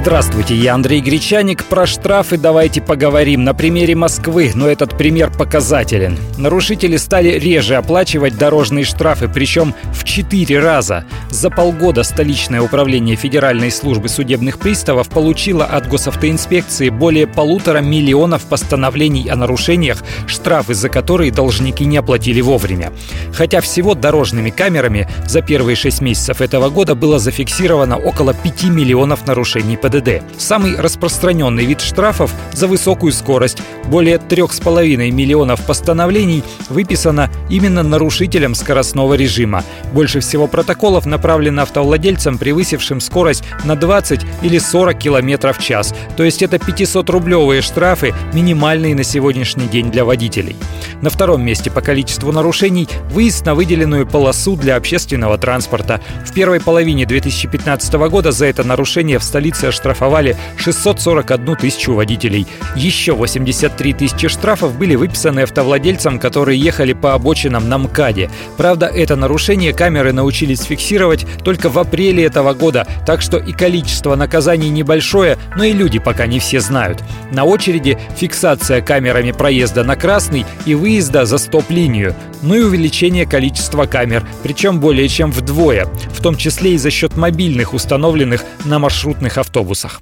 Здравствуйте, я Андрей Гречаник. Про штрафы давайте поговорим на примере Москвы, но этот пример показателен. Нарушители стали реже оплачивать дорожные штрафы, причем в 4 раза. За полгода столичное управление Федеральной службы судебных приставов получило от госавтоинспекции более полутора миллионов постановлений о нарушениях, штрафы за которые должники не оплатили вовремя. Хотя всего дорожными камерами за первые 6 месяцев этого года было зафиксировано около 5 миллионов нарушений ПДД. ПДД. Самый распространенный вид штрафов за высокую скорость. Более 3,5 миллионов постановлений выписано именно нарушителям скоростного режима. Больше всего протоколов направлено автовладельцам, превысившим скорость на 20 или 40 км в час. То есть это 500-рублевые штрафы, минимальные на сегодняшний день для водителей. На втором месте по количеству нарушений выезд на выделенную полосу для общественного транспорта. В первой половине 2015 года за это нарушение в столице оштрафовали 641 тысячу водителей. Еще 83 тысячи штрафов были выписаны автовладельцам, которые ехали по обочинам на МКАДе. Правда, это нарушение камеры научились фиксировать только в апреле этого года, так что и количество наказаний небольшое, но и люди пока не все знают. На очереди фиксация камерами проезда на красный и выезда за стоп-линию, ну и увеличение количества камер, причем более чем вдвое, в том числе и за счет мобильных, установленных на маршрутных автобусах.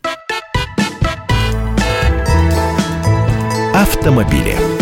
Автомобили.